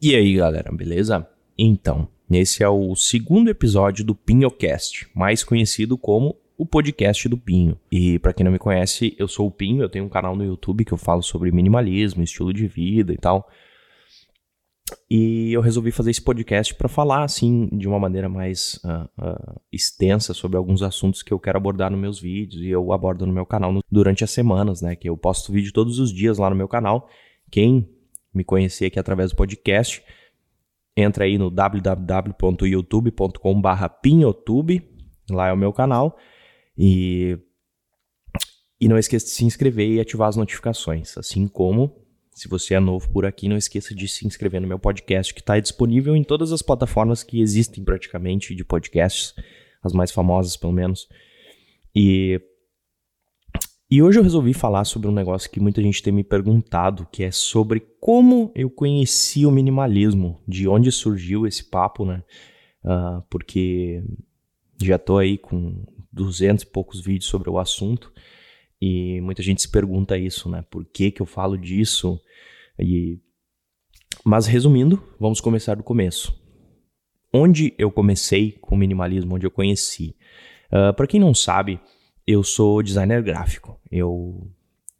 E aí, galera, beleza? Então, esse é o segundo episódio do Pinhocast, mais conhecido como o podcast do Pinho. E para quem não me conhece, eu sou o Pinho, eu tenho um canal no YouTube que eu falo sobre minimalismo, estilo de vida e tal. E eu resolvi fazer esse podcast para falar, assim, de uma maneira mais uh, uh, extensa sobre alguns assuntos que eu quero abordar nos meus vídeos e eu abordo no meu canal no, durante as semanas, né? Que eu posto vídeo todos os dias lá no meu canal. Quem me conhecer aqui através do podcast, entra aí no www.youtube.com.br pinhotube, lá é o meu canal, e, e não esqueça de se inscrever e ativar as notificações, assim como, se você é novo por aqui, não esqueça de se inscrever no meu podcast, que está disponível em todas as plataformas que existem praticamente de podcasts, as mais famosas pelo menos, e e hoje eu resolvi falar sobre um negócio que muita gente tem me perguntado, que é sobre como eu conheci o minimalismo, de onde surgiu esse papo, né? Uh, porque já tô aí com duzentos e poucos vídeos sobre o assunto e muita gente se pergunta isso, né? Por que que eu falo disso? E... Mas resumindo, vamos começar do começo. Onde eu comecei com o minimalismo, onde eu conheci? Uh, ah, Para quem não sabe, eu sou designer gráfico. Eu,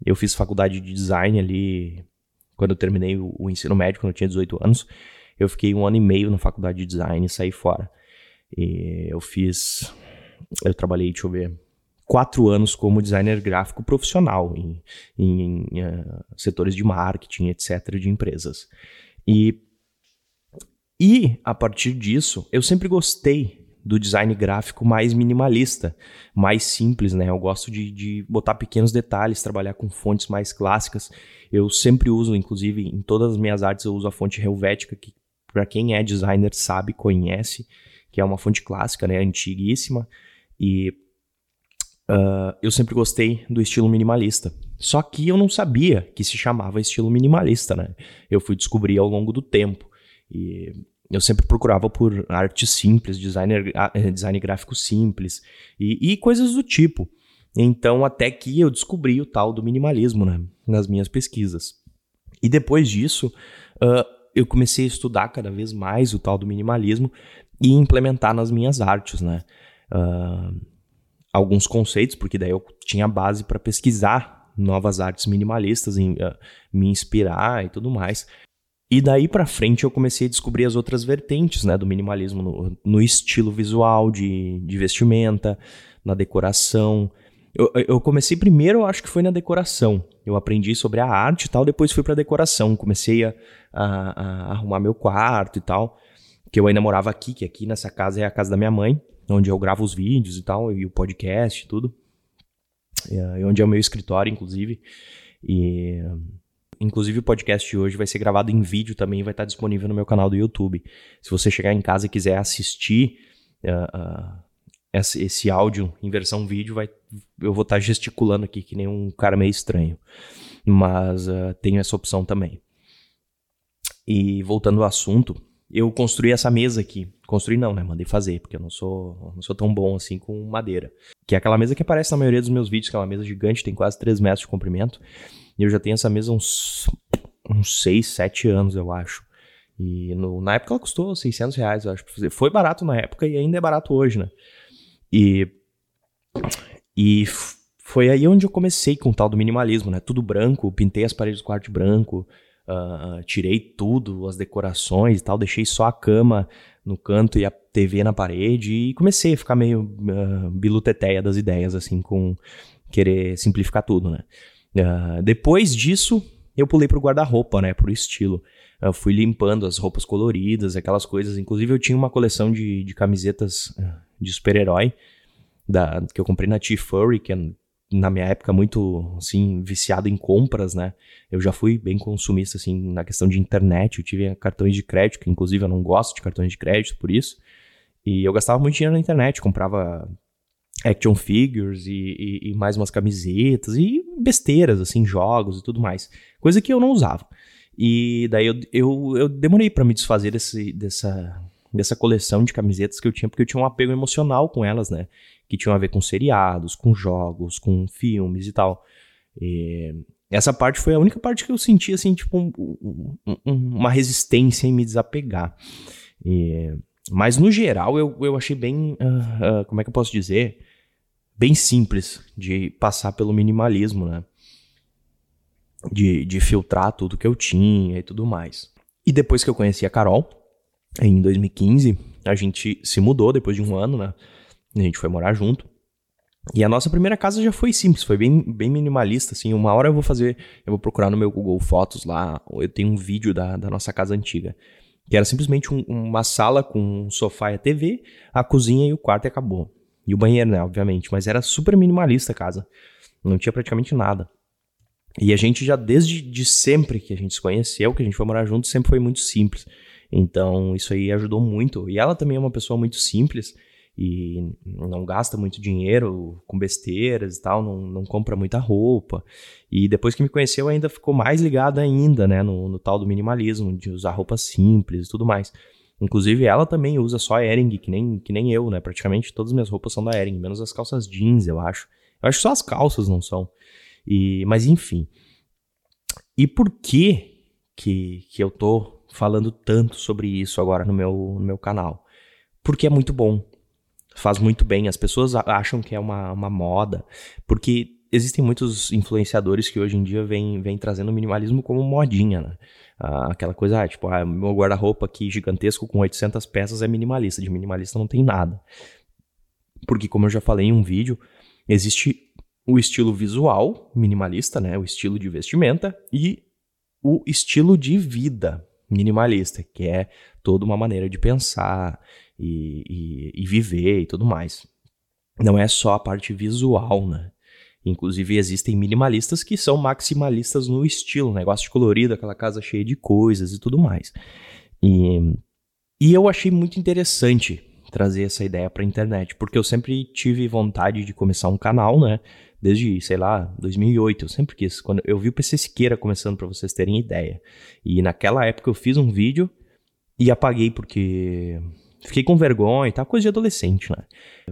eu fiz faculdade de design ali quando eu terminei o, o, ensino médio, quando eu tinha 18 anos. Eu fiquei um ano e meio na faculdade de design e saí fora. E eu fiz. Eu trabalhei, deixa eu ver, quatro anos como designer gráfico profissional em, em, em uh, setores de marketing, etc., de empresas. E, e a partir disso, eu sempre gostei do design gráfico mais minimalista, mais simples, né? Eu gosto de, de botar pequenos detalhes, trabalhar com fontes mais clássicas. Eu sempre uso, inclusive, em todas as minhas artes, eu uso a fonte Helvética, que para quem é designer sabe, conhece, que é uma fonte clássica, né? Antiguíssima. E uh, eu sempre gostei do estilo minimalista. Só que eu não sabia que se chamava estilo minimalista, né? Eu fui descobrir ao longo do tempo. E eu sempre procurava por arte simples, designer, eh, design gráfico simples e, e, coisas do tipo. Então, até que eu descobri o tal do minimalismo né, nas minhas pesquisas. E depois disso, uh, eu comecei a estudar cada vez mais o tal do minimalismo e implementar nas minhas artes, né? Uh, alguns conceitos, porque daí eu tinha base para pesquisar novas artes minimalistas, em, uh, me inspirar e tudo mais. E daí para frente eu comecei a descobrir as outras vertentes né, do minimalismo no, no estilo visual de, de, vestimenta, na decoração. Eu, eu, comecei primeiro, eu acho que foi na decoração. Eu aprendi sobre a arte e tal, depois fui pra decoração. Comecei a, a, a, arrumar meu quarto e tal. Que eu ainda morava aqui, que aqui nessa casa é a casa da minha mãe, onde eu gravo os vídeos e tal, e o podcast e tudo. E, onde é o meu escritório, inclusive. E Inclusive o podcast de hoje vai ser gravado em vídeo também, vai estar disponível no meu canal do YouTube. Se você chegar em casa e quiser assistir uh, uh, esse, esse, áudio em versão vídeo, vai, eu vou estar gesticulando aqui que nem um cara meio estranho. Mas uh, tenho essa opção também. E voltando ao assunto, eu construí essa mesa aqui. Construí não, né? Mandei fazer, porque eu não sou, não sou tão bom assim com madeira. Que é aquela mesa que aparece na maioria dos meus vídeos, que é uma mesa gigante, tem quase 3 metros de comprimento. E eu já tenho essa mesa uns, uns 6, 7 anos, eu acho. E no, na época ela custou 600 reais, eu acho. Foi barato na época e ainda é barato hoje, né? E, e foi aí onde eu comecei com o tal do minimalismo, né? Tudo branco, pintei as paredes do quarto branco, uh, tirei tudo, as decorações e tal, deixei só a cama no canto e a TV na parede e comecei a ficar meio uh, biluteteia das ideias, assim, com querer simplificar tudo, né? Uh, depois disso, eu pulei pro guarda-roupa, né? Pro estilo. Eu fui limpando as roupas coloridas, aquelas coisas. Inclusive, eu tinha uma coleção de, de camisetas ah, de super-herói que eu comprei na T-Furry, que é, na minha época, muito, assim, viciado em compras, né? Eu já fui bem consumista, assim, na questão de internet. Eu tive cartões de crédito, que inclusive eu não gosto de cartões de crédito por isso. E eu gastava muito dinheiro na internet, comprava action figures e, e, e, mais umas camisetas e besteiras, assim, jogos e tudo mais. Coisa que eu não usava. E daí eu, eu, eu demorei para me desfazer desse, dessa, dessa coleção de camisetas que eu tinha, porque eu tinha um apego emocional com elas, né? Que tinham a ver com seriados, com jogos, com filmes e tal. E, essa parte foi a única parte que eu senti, assim, tipo, um, um, uma resistência em me desapegar. E, mas, no geral, eu, eu achei bem, uh, uh, como é que eu posso dizer? Bem simples de passar pelo minimalismo, né? De, de filtrar tudo que eu tinha e tudo mais. E depois que eu conheci a Carol, em 2015, a gente se mudou depois de um ano, né? A gente foi morar junto. E a nossa primeira casa já foi simples, foi bem, bem minimalista, assim. Uma hora eu vou fazer, eu vou procurar no meu Google Fotos lá, eu tenho um vídeo da, da nossa casa antiga. Que era simplesmente um, uma sala com um sofá e a TV, a cozinha e o quarto e acabou. E o banheiro, né, obviamente. Mas era super minimalista a casa. Não tinha praticamente nada. E a gente já, desde de sempre que a gente se conheceu, que a gente foi morar junto, sempre foi muito simples. Então, isso aí ajudou muito. E ela também é uma pessoa muito simples e não gasta muito dinheiro com besteiras e tal, não, não compra muita roupa. E depois que me conheceu, ainda ficou mais ligada ainda, né, no, no tal do minimalismo, de usar roupas simples e tudo mais. Inclusive, ela também usa só Ering, que nem, que nem eu, né? Praticamente todas as minhas roupas são da Ering, menos as calças jeans, eu acho. Eu acho que só as calças não são. E, mas enfim. E por que, que que eu tô falando tanto sobre isso agora no meu, no meu canal? Porque é muito bom faz muito bem. As pessoas acham que é uma, uma moda, porque existem muitos influenciadores que hoje em dia vêm, vêm trazendo o minimalismo como modinha, né? Ah, aquela coisa, ah, tipo, ah, meu guarda-roupa aqui gigantesco com 800 peças é minimalista. De minimalista não tem nada. Porque, como eu já falei em um vídeo, existe o estilo visual minimalista, né? O estilo de vestimenta e o estilo de vida minimalista, que é toda uma maneira de pensar, e, e, e viver e tudo mais. Não é só a parte visual, né? Inclusive, existem minimalistas que são maximalistas no estilo, negócio de colorido, aquela casa cheia de coisas e tudo mais. E, e eu achei muito interessante trazer essa ideia para a internet, porque eu sempre tive vontade de começar um canal, né? Desde, sei lá, 2008, eu sempre quis. Quando eu vi o PC Siqueira começando para vocês terem ideia. E naquela época eu fiz um vídeo e apaguei porque Fiquei com vergonha e tal, coisa de adolescente, né?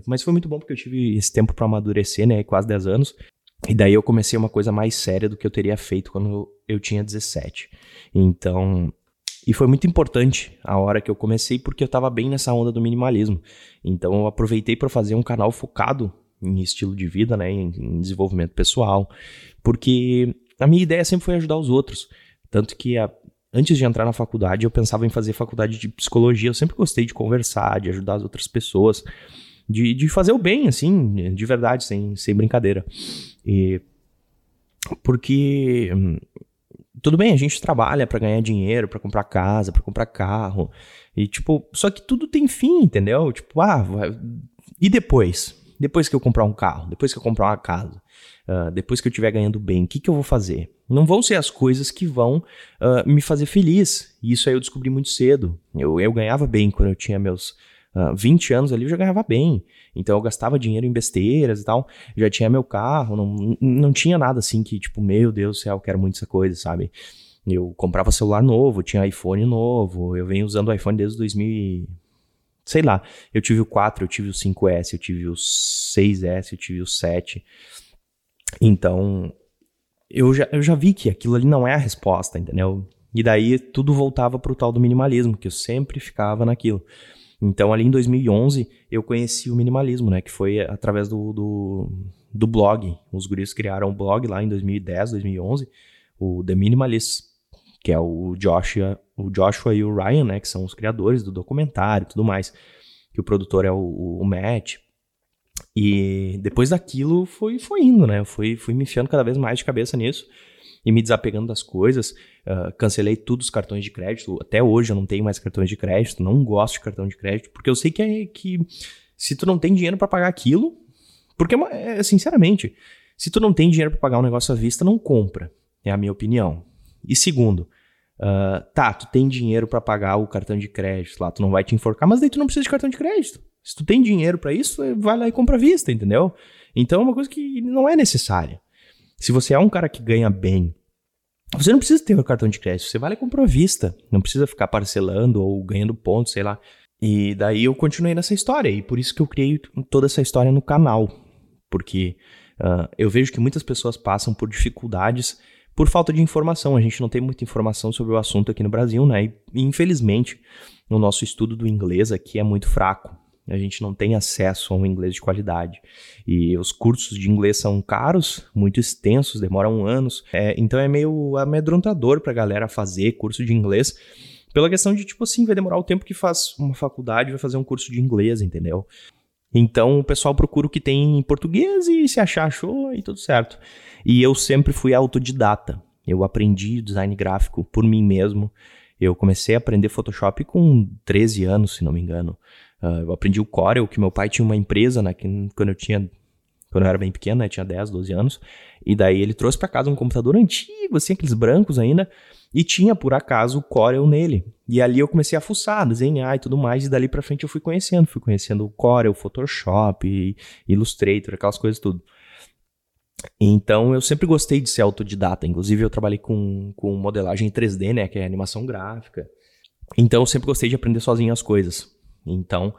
Mas foi muito bom porque eu tive esse tempo para amadurecer, né? Quase 10 anos. E daí eu comecei uma coisa mais séria do que eu teria feito quando eu tinha 17. Então, e foi muito importante a hora que eu comecei, porque eu tava bem nessa onda do minimalismo. Então eu aproveitei para fazer um canal focado em estilo de vida, né, em, desenvolvimento pessoal, porque a minha ideia sempre foi ajudar os outros. Tanto que a, antes de entrar na faculdade, eu pensava em fazer faculdade de psicologia. Eu sempre gostei de conversar, de ajudar as outras pessoas, de, de fazer o bem, assim, de verdade, sem, sem brincadeira. E porque hum, tudo bem, a gente trabalha para ganhar dinheiro, para comprar casa, para comprar carro. E tipo, só que tudo tem fim, entendeu? Tipo, ah, vai... e depois? Depois que eu comprar um carro, depois que eu comprar uma casa, uh, depois que eu estiver ganhando bem, o que, que eu vou fazer? Não vão ser as coisas que vão uh, me fazer feliz. E isso aí eu descobri muito cedo. Eu, eu ganhava bem quando eu tinha meus uh, 20 anos ali, eu já ganhava bem. Então eu gastava dinheiro em besteiras e tal. Já tinha meu carro, não, não tinha nada assim que, tipo, meu Deus do céu, eu quero muito essa coisa, sabe? Eu comprava celular novo, tinha iPhone novo, eu venho usando o iPhone desde 2000 sei lá, eu tive o 4, eu tive o 5S, eu tive o 6S, eu tive o 7. Então, eu já, eu já vi que aquilo ali não é a resposta, entendeu? E daí tudo voltava pro tal do minimalismo, que eu sempre ficava naquilo. Então, ali em 2011, eu conheci o minimalismo, né? Que foi através do, do, do blog. Os guris criaram um blog lá em 2010, 2011, o The Minimalists, que é o Joshua, o Joshua e o Ryan, né? Que são os criadores do documentário e tudo mais. Que o produtor é o, o Matt. E depois daquilo foi, foi indo, né? Eu fui, fui me enfiando cada vez mais de cabeça nisso e me desapegando das coisas. Uh, cancelei todos os cartões de crédito. Até hoje eu não tenho mais cartões de crédito, não gosto de cartão de crédito, porque eu sei que, é, que se tu não tem dinheiro para pagar aquilo, porque é, sinceramente, se tu não tem dinheiro para pagar um negócio à vista, não compra. É a minha opinião. E segundo, uh, tá, tu tem dinheiro para pagar o cartão de crédito lá, tu não vai te enforcar, mas daí tu não precisa de cartão de crédito. Se tu tem dinheiro para isso, vai lá e compra à vista, entendeu? Então é uma coisa que não é necessária. Se você é um cara que ganha bem, você não precisa ter o cartão de crédito, você vai lá e compra à vista. Não precisa ficar parcelando ou ganhando pontos, sei lá. E daí eu continuei nessa história, e por isso que eu criei toda essa história no canal. Porque uh, eu vejo que muitas pessoas passam por dificuldades por falta de informação. A gente não tem muita informação sobre o assunto aqui no Brasil, né? E, infelizmente, o nosso estudo do inglês aqui é muito fraco. A gente não tem acesso a um inglês de qualidade. E os cursos de inglês são caros, muito extensos, demoram anos. É, então é meio amedrontador pra galera fazer curso de inglês. Pela questão de, tipo assim, vai demorar o tempo que faz uma faculdade, vai fazer um curso de inglês, entendeu? Então o pessoal procura o que tem em português e se achar, achou e tudo certo. E eu sempre fui autodidata. Eu aprendi design gráfico por mim mesmo. Eu comecei a aprender Photoshop com 13 anos, se não me engano. Uh, eu aprendi o Corel, que meu pai tinha uma empresa, né, que, quando eu tinha quando eu era bem pequeno, né, tinha 10, 12 anos, e daí ele trouxe para casa um computador antigo, assim, aqueles brancos ainda, e tinha por acaso o Corel nele. E ali eu comecei a fuçar, desenhar e tudo mais, e dali para frente eu fui conhecendo, fui conhecendo o Corel, Photoshop, Illustrator, aquelas coisas tudo. Então eu sempre gostei de ser autodidata, inclusive eu trabalhei com, com modelagem 3D, né, que é animação gráfica. Então eu sempre gostei de aprender sozinho as coisas. Então,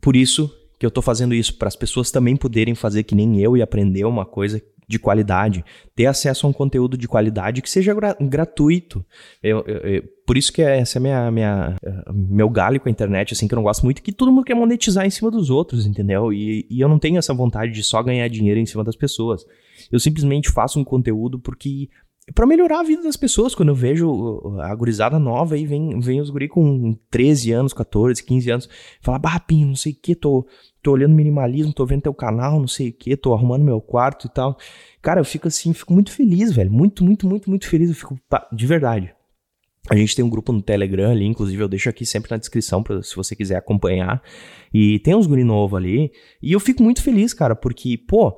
por isso que eu estou fazendo isso, para as pessoas também poderem fazer que nem eu e aprender uma coisa de qualidade, ter acesso a um conteúdo de qualidade que seja gra gratuito. Eu, eu, eu, por isso que essa é minha, minha, meu galho com a internet, assim, que eu não gosto muito, que todo mundo quer monetizar em cima dos outros, entendeu? E, e eu não tenho essa vontade de só ganhar dinheiro em cima das pessoas. Eu simplesmente faço um conteúdo porque para melhorar a vida das pessoas. Quando eu vejo a gurizada nova aí, vem, vem os guri com 13 anos, 14, 15 anos, fala, bah, Pinho, não sei o que, tô, tô olhando minimalismo, tô vendo teu canal, não sei o que, tô arrumando meu quarto e tal. Cara, eu fico assim, fico muito feliz, velho. Muito, muito, muito, muito feliz. Eu fico, de verdade. A gente tem um grupo no Telegram ali, inclusive eu deixo aqui sempre na descrição pra, se você quiser acompanhar. E tem uns guri novo ali. E eu fico muito feliz, cara, porque, pô,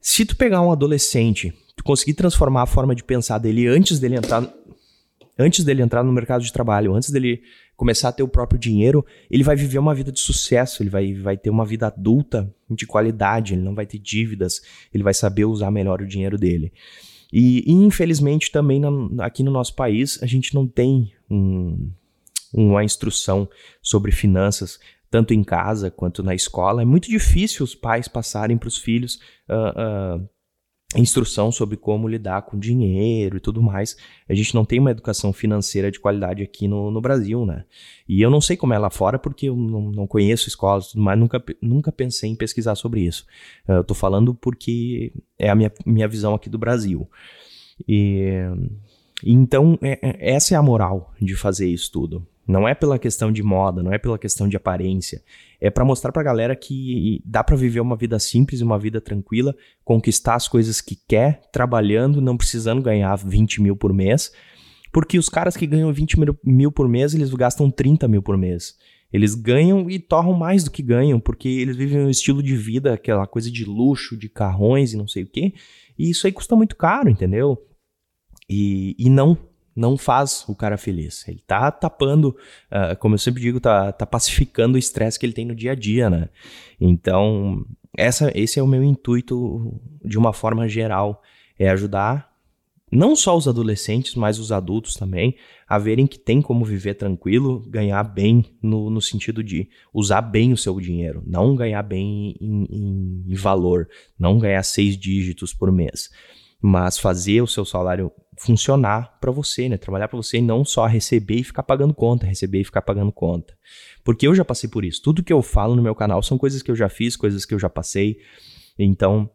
se tu pegar um adolescente tu conseguir transformar a forma de pensar dele antes dele entrar antes dele entrar no mercado de trabalho, antes dele começar a ter o próprio dinheiro, ele vai viver uma vida de sucesso, ele vai, vai ter uma vida adulta de qualidade, ele não vai ter dívidas, ele vai saber usar melhor o dinheiro dele. E, infelizmente também na, aqui no nosso país a gente não tem um, uma instrução sobre finanças, tanto em casa quanto na escola. É muito difícil os pais passarem para os filhos uh, uh, instrução sobre como lidar com dinheiro e tudo mais. A gente não tem uma educação financeira de qualidade aqui no, no Brasil, né? E eu não sei como é lá fora porque eu não, não conheço escolas e tudo mais, nunca, nunca pensei em pesquisar sobre isso. Eu tô falando porque é a minha, minha visão aqui do Brasil. E, então, é, é, essa é a moral de fazer isso tudo. Não é pela questão de moda, não é pela questão de aparência. É para mostrar pra galera que dá para viver uma vida simples, uma vida tranquila, conquistar as coisas que quer, trabalhando, não precisando ganhar 20 mil por mês. Porque os caras que ganham 20 mil por mês, eles gastam 30 mil por mês. Eles ganham e torram mais do que ganham, porque eles vivem um estilo de vida, aquela coisa de luxo, de carrões e não sei o quê. E isso aí custa muito caro, entendeu? E, e não não faz o cara feliz. Ele tá tapando, uh, como eu sempre digo, tá, tá pacificando o estresse que ele tem no dia a dia, né? Então, essa, esse é o meu intuito de uma forma geral, é ajudar não só os adolescentes, mas os adultos também, a verem que tem como viver tranquilo, ganhar bem no, no sentido de usar bem o seu dinheiro, não ganhar bem em, em, em valor, não ganhar seis dígitos por mês, mas fazer o seu salário funcionar para você, né? Trabalhar para você e não só receber e ficar pagando conta, receber e ficar pagando conta. Porque eu já passei por isso. Tudo que eu falo no meu canal são coisas que eu já fiz, coisas que eu já passei. Então,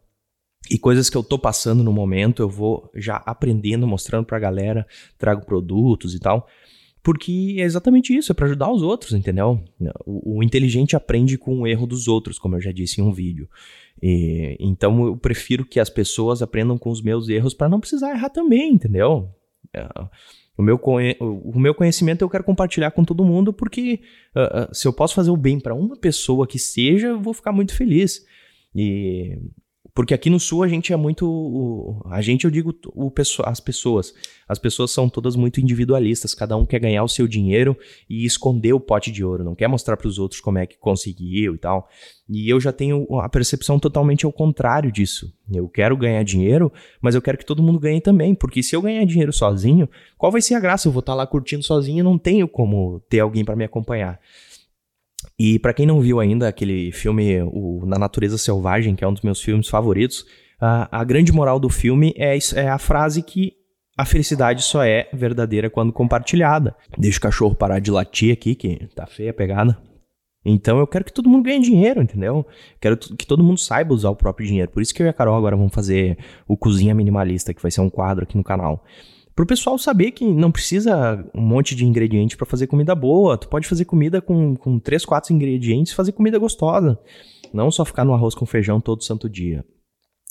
e coisas que eu tô passando no momento, eu vou já aprendendo, mostrando pra galera, trago produtos e tal. Porque é exatamente isso, é para ajudar os outros, entendeu? O, o, inteligente aprende com o erro dos outros, como eu já disse em um vídeo. E, então eu prefiro que as pessoas aprendam com os meus erros para não precisar errar também, entendeu? É, o meu, o meu conhecimento eu quero compartilhar com todo mundo porque uh, se eu posso fazer o bem para uma pessoa que seja, eu vou ficar muito feliz. E porque aqui no sul a gente é muito. A gente, eu digo, o, as pessoas. As pessoas são todas muito individualistas. Cada um quer ganhar o seu dinheiro e esconder o pote de ouro. Não quer mostrar para os outros como é que conseguiu e tal. E eu já tenho a percepção totalmente ao contrário disso. Eu quero ganhar dinheiro, mas eu quero que todo mundo ganhe também. Porque se eu ganhar dinheiro sozinho, qual vai ser a graça? Eu vou estar tá lá curtindo sozinho e não tenho como ter alguém para me acompanhar. E para quem não viu ainda aquele filme o Na Natureza Selvagem, que é um dos meus filmes favoritos, a, a grande moral do filme é, é a frase que a felicidade só é verdadeira quando compartilhada. Deixa o cachorro parar de latir aqui, que tá feia a pegada. Então eu quero que todo mundo ganhe dinheiro, entendeu? Quero que todo mundo saiba usar o próprio dinheiro. Por isso que eu e a Carol agora vamos fazer o Cozinha Minimalista, que vai ser um quadro aqui no canal. Pro pessoal saber que não precisa um monte de ingrediente para fazer comida boa. Tu pode fazer comida com, com 3, 4 ingredientes e fazer comida gostosa. Não só ficar no arroz com feijão todo santo dia.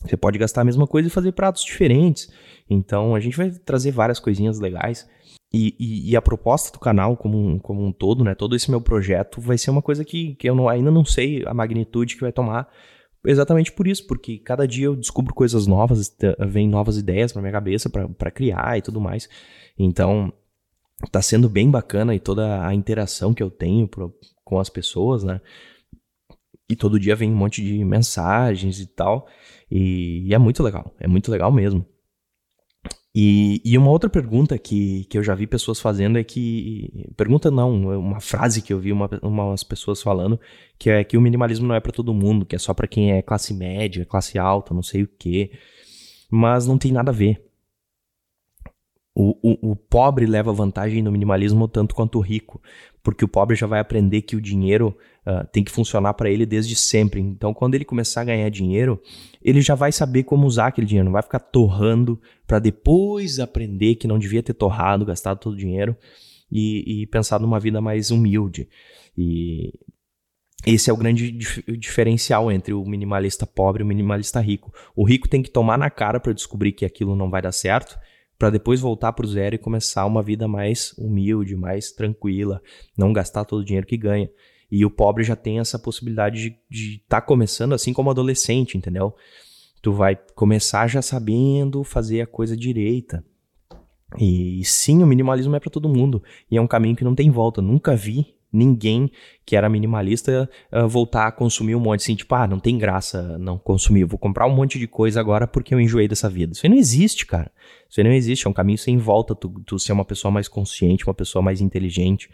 Você pode gastar a mesma coisa e fazer pratos diferentes. Então a gente vai trazer várias coisinhas legais. E, e, e, a proposta do canal como um, como um todo, né? Todo esse meu projeto vai ser uma coisa que, que eu não, ainda não sei a magnitude que vai tomar. Exatamente por isso, porque cada dia eu descubro coisas novas, vem novas ideias pra minha cabeça para criar e tudo mais. Então, tá sendo bem bacana e toda a interação que eu tenho pro, com as pessoas, né? E todo dia vem um monte de mensagens e tal. E, e é muito legal, é muito legal mesmo. E, e, uma outra pergunta que, que eu já vi pessoas fazendo é que. Pergunta não, é uma frase que eu vi uma, umas pessoas falando, que é que o minimalismo não é para todo mundo, que é só para quem é classe média, classe alta, não sei o quê. Mas não tem nada a ver. O, o, o, pobre leva vantagem no minimalismo tanto quanto o rico, porque o pobre já vai aprender que o dinheiro uh, tem que funcionar para ele desde sempre. Então, quando ele começar a ganhar dinheiro, ele já vai saber como usar aquele dinheiro, não vai ficar torrando para depois aprender que não devia ter torrado, gastado todo o dinheiro e, e pensar numa vida mais humilde. E esse é o grande dif diferencial entre o minimalista pobre e o minimalista rico. O rico tem que tomar na cara para descobrir que aquilo não vai dar certo para depois voltar para o zero e começar uma vida mais humilde, mais tranquila, não gastar todo o dinheiro que ganha. E o pobre já tem essa possibilidade de estar tá começando assim como adolescente, entendeu? Tu vai começar já sabendo fazer a coisa direita. E sim, o minimalismo é para todo mundo. E é um caminho que não tem volta. Nunca vi ninguém que era minimalista uh, voltar a consumir um monte assim, tipo, ah, não tem graça não consumir, vou comprar um monte de coisa agora porque eu enjoei dessa vida. Isso aí não existe, cara. Isso aí não existe, é um caminho sem volta, tu, tu ser uma pessoa mais consciente, uma pessoa mais inteligente,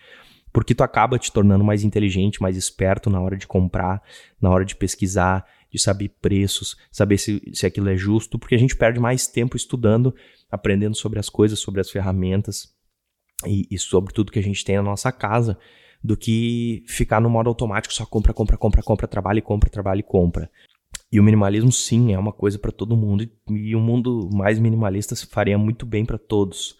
porque tu acaba te tornando mais inteligente, mais esperto na hora de comprar, na hora de pesquisar, de saber preços, saber se, se aquilo é justo, porque a gente perde mais tempo estudando, aprendendo sobre as coisas, sobre as ferramentas e, e sobre tudo que a gente tem na nossa casa do que ficar no modo automático, só compra, compra, compra, compra, trabalha e compra, trabalha e compra. E o minimalismo, sim, é uma coisa para todo mundo, e, um mundo mais minimalista faria muito bem para todos.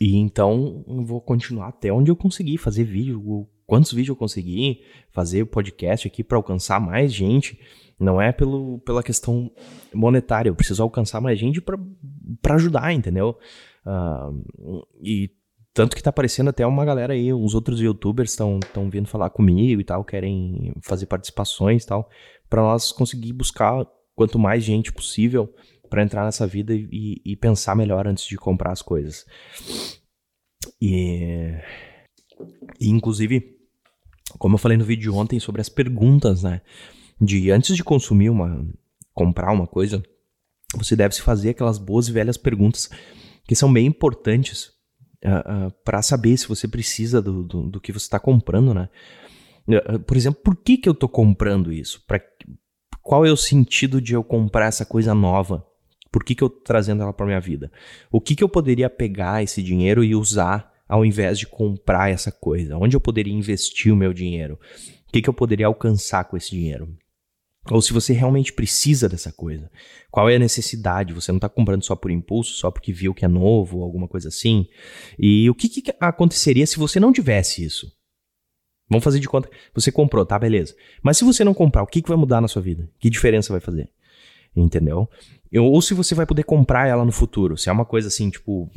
E então eu vou continuar até onde eu conseguir fazer vídeo, quantos vídeos eu conseguir, fazer o podcast aqui para alcançar mais gente. Não é pelo, pela questão monetária, eu preciso alcançar mais gente para ajudar, entendeu? Uh, e tanto que tá aparecendo até uma galera aí, uns outros youtubers estão vindo falar comigo e tal, querem fazer participações e tal, para nós conseguir buscar quanto mais gente possível para entrar nessa vida e, e, pensar melhor antes de comprar as coisas. E, e inclusive, como eu falei no vídeo ontem sobre as perguntas, né? De antes de consumir uma, comprar uma coisa, você deve se fazer aquelas boas e velhas perguntas que são bem importantes uh, ah, ah, para saber se você precisa do, do, do que você está comprando, né? Uh, por exemplo, por que, que eu estou comprando isso? Pra, qual é o sentido de eu comprar essa coisa nova? Por que, que eu estou trazendo ela para minha vida? O que, que eu poderia pegar esse dinheiro e usar ao invés de comprar essa coisa? Onde eu poderia investir o meu dinheiro? O que, que eu poderia alcançar com esse dinheiro? Ou se você realmente precisa dessa coisa. Qual é a necessidade? Você não está comprando só por impulso, só porque viu que é novo, ou alguma coisa assim. E o que, que aconteceria se você não tivesse isso? Vamos fazer de conta. Você comprou, tá, beleza. Mas se você não comprar, o que, que vai mudar na sua vida? Que diferença vai fazer? Entendeu? Ou se você vai poder comprar ela no futuro. Se é uma coisa assim, tipo,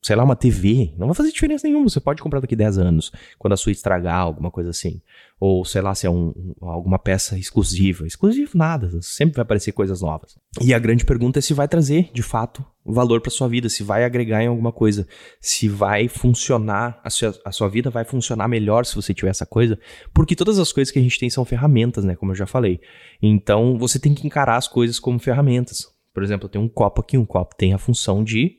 sei lá, uma TV, não vai fazer diferença nenhuma. Você pode comprar daqui 10 anos, quando a sua estragar, alguma coisa assim. Ou sei lá, se é um, alguma peça exclusiva. Exclusivo nada, sempre vai aparecer coisas novas. E a grande pergunta é se vai trazer, de fato, valor para sua vida, se vai agregar em alguma coisa, se vai funcionar, a sua, a sua vida vai funcionar melhor se você tiver essa coisa, porque todas as coisas que a gente tem são ferramentas, né, como eu já falei. Então, você tem que encarar as coisas como ferramentas. Por exemplo, eu tenho um copo aqui, um copo tem a função de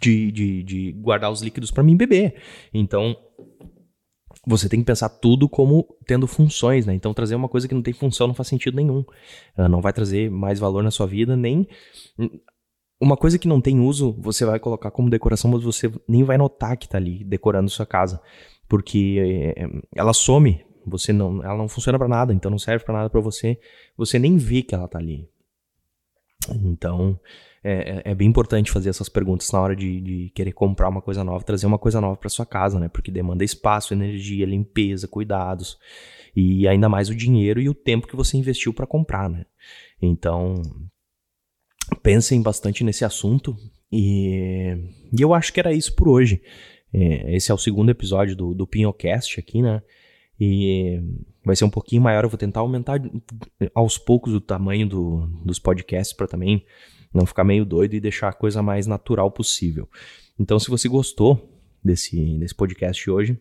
de, de, de guardar os líquidos para mim beber. Então, você tem que pensar tudo como tendo funções, né? Então trazer uma coisa que não tem função não faz sentido nenhum. Ela não vai trazer mais valor na sua vida, nem uma coisa que não tem uso, você vai colocar como decoração, mas você nem vai notar que tá ali decorando sua casa, porque eh, ela some, você não, ela não funciona para nada, então não serve para nada para você, você nem vê que ela tá ali. Então, é, é, é, bem importante fazer essas perguntas na hora de, de querer comprar uma coisa nova, trazer uma coisa nova para sua casa, né? Porque demanda espaço, energia, limpeza, cuidados e ainda mais o dinheiro e o tempo que você investiu para comprar, né? Então, pensem bastante nesse assunto e, e, eu acho que era isso por hoje. É, esse é o segundo episódio do, do Pinhocast aqui, né? E vai ser um pouquinho maior. Eu vou tentar aumentar aos poucos o tamanho do, dos podcasts para também não ficar meio doido e deixar a coisa mais natural possível. Então, se você gostou desse, desse podcast hoje,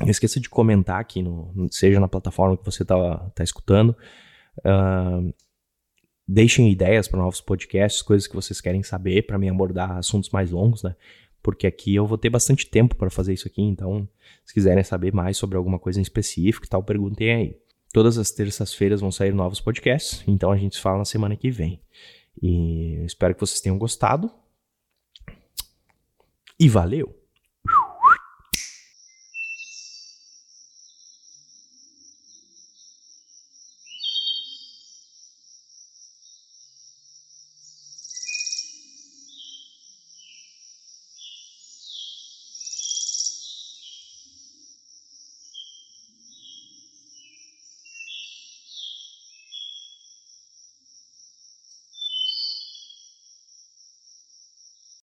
não esqueça de comentar aqui, no, seja na plataforma que você está tá escutando. Uh, deixem ideias para novos podcasts, coisas que vocês querem saber para me abordar assuntos mais longos, né? Porque aqui eu vou ter bastante tempo para fazer isso aqui, então se quiserem saber mais sobre alguma coisa em específico e tal, perguntem aí. Todas as terças-feiras vão sair novos podcasts, então a gente se fala na semana que vem. E espero que vocês tenham gostado. E valeu!